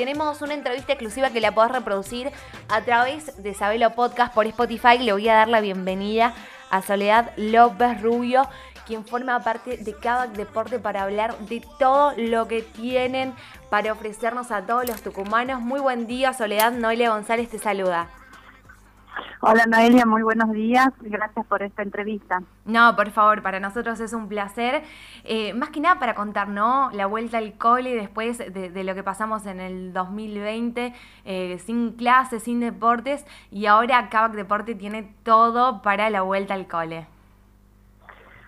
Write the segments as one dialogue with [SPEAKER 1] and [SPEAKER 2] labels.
[SPEAKER 1] tenemos una entrevista exclusiva que la podés reproducir a través de Sabelo Podcast por Spotify. Le voy a dar la bienvenida a Soledad López Rubio, quien forma parte de Kavak Deporte para hablar de todo lo que tienen para ofrecernos a todos los tucumanos. Muy buen día, Soledad. Noelia González te saluda.
[SPEAKER 2] Hola Noelia, muy buenos días. Gracias por esta entrevista.
[SPEAKER 1] No, por favor, para nosotros es un placer. Eh, más que nada para contar, ¿no? La vuelta al cole después de, lo que pasamos en el 2020, eh, sin clases, sin deportes, y ahora Cabac Deporte tiene todo para la vuelta al cole.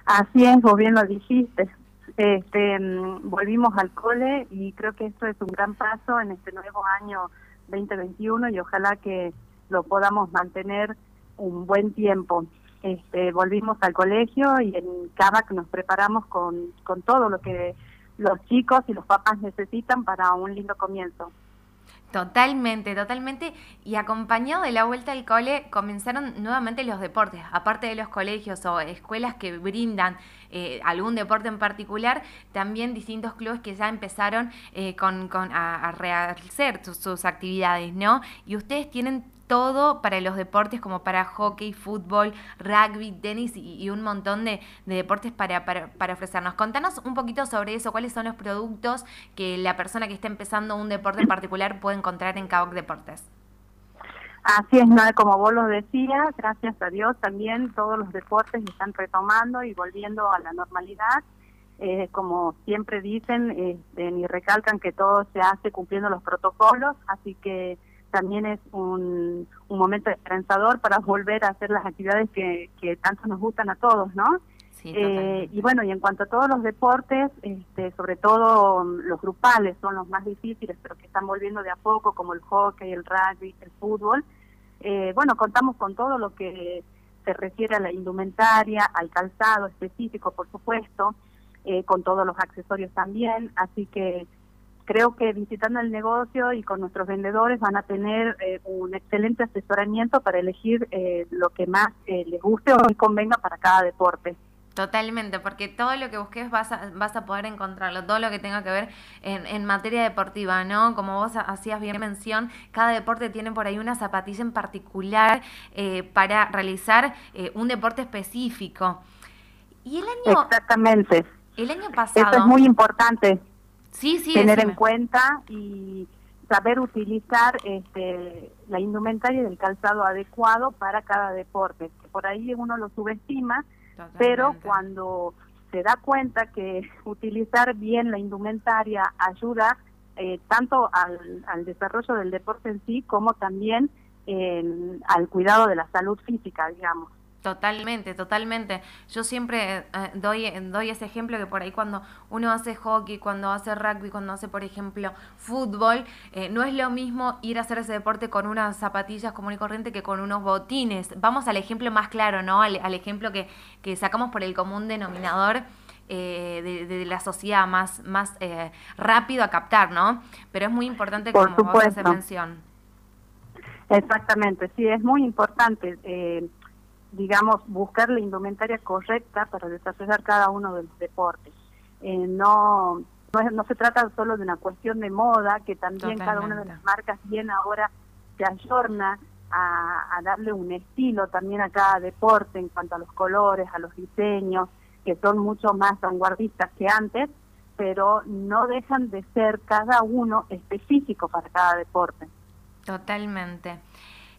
[SPEAKER 2] Así es, vos bien lo dijiste. Este, mm, volvimos al cole y creo que esto es un gran paso en este nuevo año 2021 y ojalá que lo podamos mantener un buen tiempo. Este, volvimos al colegio y en CABAC nos preparamos con, con todo lo que los chicos y los papás necesitan para un lindo comienzo.
[SPEAKER 1] Totalmente, totalmente. Y acompañado de la vuelta al cole, comenzaron nuevamente los deportes. Aparte de los colegios o escuelas que brindan eh, algún deporte en particular, también distintos clubes que ya empezaron eh, con, con, a, a rehacer sus, sus actividades, ¿no? Y ustedes tienen todo para los deportes como para hockey, fútbol, rugby, tenis y, un montón de, deportes para, para, ofrecernos. Contanos un poquito sobre eso, cuáles son los productos que la persona que está empezando un deporte en particular puede encontrar en Caboc Deportes.
[SPEAKER 2] Así es, como vos lo decías, gracias a Dios también todos los deportes están retomando y volviendo a la normalidad. Eh, como siempre dicen este, y recalcan que todo se hace cumpliendo los protocolos, así que también es un, un momento esperanzador para volver a hacer las actividades que, que tanto nos gustan a todos, ¿no? eh, y bueno, y en cuanto a todos los deportes, este, sobre todo los grupales son los más difíciles, pero que están volviendo de a poco, como el hockey, el rugby, el fútbol. Eh, bueno, contamos con todo lo que se refiere a la indumentaria, al calzado específico, por supuesto, eh, con todos los accesorios también, así que creo que visitando el negocio y con nuestros vendedores van a tener eh, un excelente asesoramiento para elegir eh, lo que más eh, les guste o les convenga para cada deporte.
[SPEAKER 1] Totalmente, porque todo lo que busques vas a, vas a poder encontrarlo, todo lo que tenga que ver en, en materia deportiva, ¿no? Como vos hacías bien mención, cada deporte tiene por ahí una zapatilla en particular para realizar un deporte específico.
[SPEAKER 2] Y el año... Exactamente.
[SPEAKER 1] El año pasado...
[SPEAKER 2] Eso es muy importante
[SPEAKER 1] sí, sí,
[SPEAKER 2] tener en cuenta y saber utilizar este, la indumentaria del calzado adecuado para cada deporte. Por ahí uno lo subestima, pero cuando se da cuenta que utilizar bien la indumentaria ayuda eh, tanto al, al, desarrollo del deporte en sí como también al cuidado de la salud física, digamos.
[SPEAKER 1] Totalmente, totalmente. Yo siempre eh, doy, doy ese ejemplo que por ahí cuando uno hace hockey, cuando hace rugby, cuando hace, por ejemplo, fútbol, eh, no es lo mismo ir a hacer ese deporte con unas zapatillas común y corriente que con unos botines. Vamos al ejemplo más claro, ¿no? Al, ejemplo que, que, sacamos por el común denominador. Eh, de, la sociedad más, más rápido a captar, ¿no? Pero es muy importante como vos haces mención.
[SPEAKER 2] Exactamente, sí, es muy importante. Digamos, buscar la indumentaria correcta para desarrollar cada uno de los deportes. Eh, no, no, se trata solo de una cuestión de moda, que también cada una de las marcas bien ahora se ayorna a, a, darle un estilo también a cada deporte en cuanto a los colores, a los diseños, que son mucho más vanguardistas que antes, pero no dejan de ser cada uno específico para cada deporte.
[SPEAKER 1] Totalmente.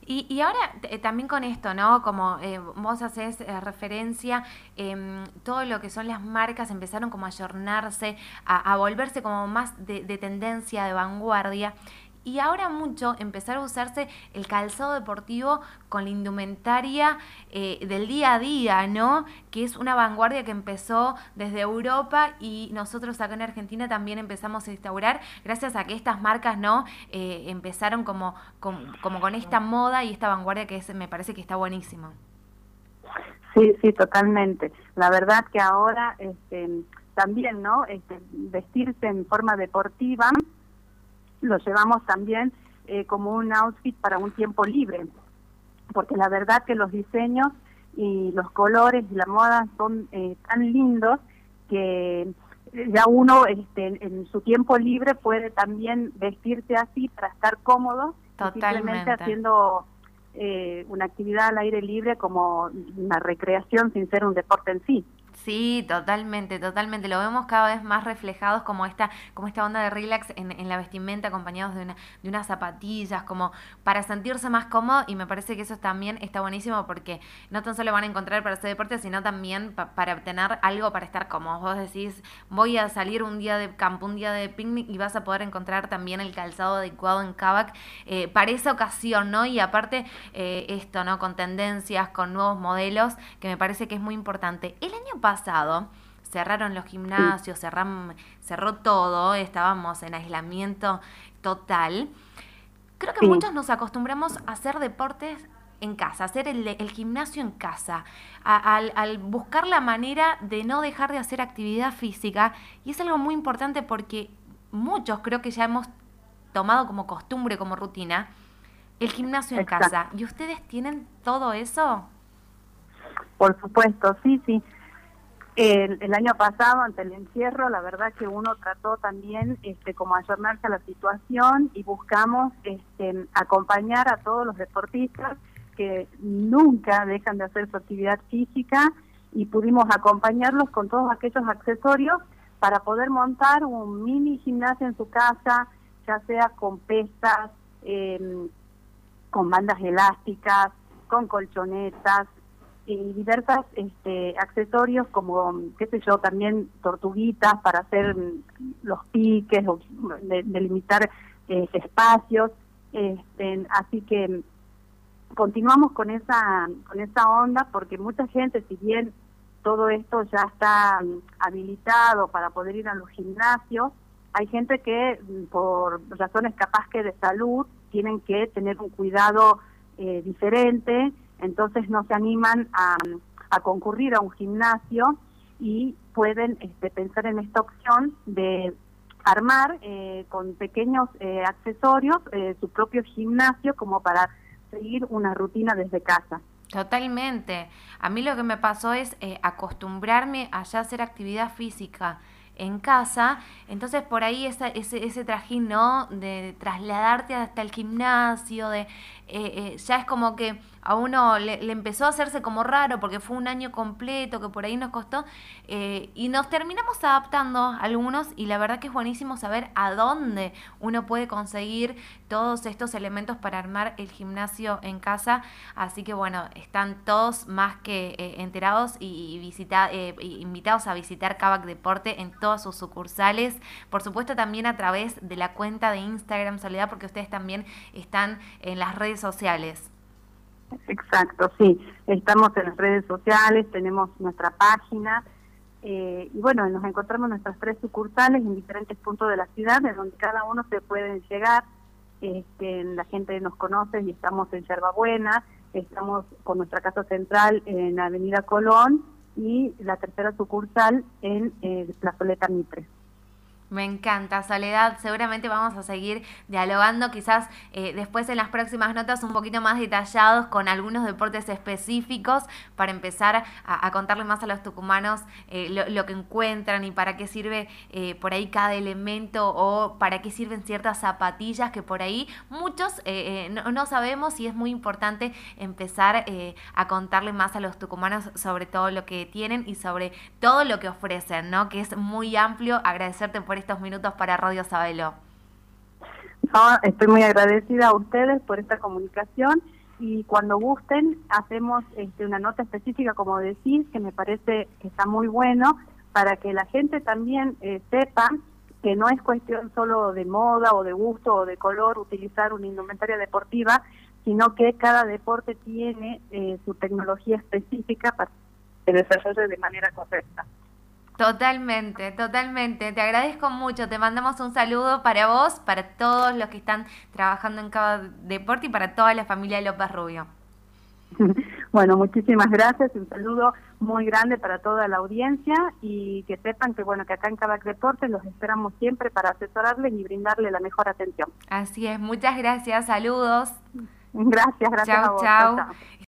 [SPEAKER 1] Y, y ahora eh, también con esto, ¿no? Como eh, vos haces eh, referencia, em, todo lo que son las marcas empezaron como a ayornarse, a, a volverse como más de, de tendencia, de vanguardia y ahora mucho empezar a usarse el calzado deportivo con la indumentaria eh, del día a día, ¿no? Que es una vanguardia que empezó desde Europa y nosotros acá en Argentina también empezamos a instaurar gracias a que estas marcas, ¿no? Eh, empezaron como, como, con esta moda y esta vanguardia que es, me parece que está buenísimo.
[SPEAKER 2] Sí, sí, totalmente. La verdad que ahora este, también, ¿no? Este, vestirse en forma deportiva lo llevamos también eh, como un outfit para un tiempo libre, porque la verdad que los diseños y los colores y la moda son eh, tan lindos que ya uno este, en su tiempo libre puede también vestirse así para estar cómodo, simplemente haciendo eh, una actividad al aire libre como una recreación sin ser un deporte en sí.
[SPEAKER 1] Sí, totalmente, totalmente. Lo vemos cada vez más reflejados como esta, como esta onda de relax en, la vestimenta, acompañados de, una, de unas zapatillas, como para sentirse más cómodo. Y me parece que eso también está buenísimo porque no tan solo van a encontrar para hacer deporte, sino también para obtener algo para estar cómodos. Vos decís, voy a salir un día de campo, un día de picnic y vas a poder encontrar también el calzado adecuado en Kavak eh, para esa ocasión, ¿no? Y aparte, eh, esto, ¿no? Con tendencias, con nuevos modelos, que me parece que es muy importante. Pasado, pasado cerraron los gimnasios, cerró todo, estábamos en aislamiento total. Creo que muchos nos acostumbramos a hacer deportes en casa, hacer el, gimnasio en casa, al, buscar la manera de no dejar de hacer actividad física. Y es algo muy importante porque muchos creo que ya hemos tomado como costumbre, como rutina, el gimnasio en casa. ¿Y ustedes tienen todo eso?
[SPEAKER 2] Por supuesto, sí, sí. El, año pasado, ante el encierro, la verdad que uno trató también este, como ayornarse a la situación y buscamos este, acompañar a todos los deportistas que nunca dejan de hacer su actividad física y pudimos acompañarlos con todos aquellos accesorios para poder montar un mini gimnasio en su casa, ya sea con pesas, em, con bandas elásticas, con colchonetas, y diversas este, accesorios como, qué sé yo, también tortuguitas para hacer los piques o delimitar eh, espacios. Este, así que continuamos con esa, con esa onda porque mucha gente, si bien todo esto ya está habilitado para poder ir a los gimnasios, hay gente que por razones capaz que de salud tienen que tener un cuidado eh, diferente entonces no se animan a, concurrir a un gimnasio y pueden este, pensar en esta opción de armar eh, con pequeños eh, accesorios eh, su propio gimnasio como para seguir una rutina desde casa.
[SPEAKER 1] Totalmente. A mí lo que me pasó es acostumbrarme a ya hacer actividad física en casa, entonces por ahí ese, ese trajín, ¿no? De trasladarte hasta el gimnasio, de ya es como que a uno le, empezó a hacerse como raro porque fue un año completo que por ahí nos costó eh, y nos terminamos adaptando algunos y la verdad que es buenísimo saber a dónde uno puede conseguir todos estos elementos para armar el gimnasio en casa. Así que bueno, están todos más que eh, enterados y, visita, eh, invitados a visitar Kavak Deporte en todas sus sucursales. Por supuesto también a través de la cuenta de Instagram Soledad porque ustedes también están en las redes sociales.
[SPEAKER 2] Exacto, sí. Estamos en las redes sociales, tenemos nuestra página eh, y bueno, nos encontramos nuestras tres sucursales en diferentes puntos de la ciudad, de donde cada uno se puede llegar. Este, la gente nos conoce y estamos en Yerbabuena, estamos con nuestra casa central en Avenida Colón y la tercera sucursal en eh, Plazoleta Mitre.
[SPEAKER 1] Me encanta, Soledad. Seguramente vamos a seguir dialogando, quizás eh, después en las próximas notas un poquito más detallados con algunos deportes específicos para empezar a, contarle más a los tucumanos eh, lo, que encuentran y para qué sirve eh, por ahí cada elemento o para qué sirven ciertas zapatillas que por ahí muchos no, no, sabemos y es muy importante empezar a contarle más a los tucumanos sobre todo lo que tienen y sobre todo lo que ofrecen, ¿no? Que es muy amplio. Agradecerte por estos minutos para Radio Sabelo.
[SPEAKER 2] estoy muy agradecida a ustedes por esta comunicación y cuando gusten hacemos este, una nota específica, como decís, que me parece que está muy bueno, para que la gente también eh, sepa que no es cuestión solo de moda o de gusto o de color utilizar una indumentaria deportiva, sino que cada deporte tiene eh, su tecnología específica para que se desarrolle de manera correcta.
[SPEAKER 1] Totalmente, totalmente. Te agradezco mucho. Te mandamos un saludo para vos, para todos los que están trabajando en cada deporte y para toda la familia de López Rubio.
[SPEAKER 2] Bueno, muchísimas gracias. Un saludo muy grande para toda la audiencia y que sepan que bueno que acá en Cabac Deportes los esperamos siempre para asesorarles y brindarle la mejor atención.
[SPEAKER 1] Así es. Muchas gracias. Saludos.
[SPEAKER 2] Gracias, gracias
[SPEAKER 1] chau, a vos. chau.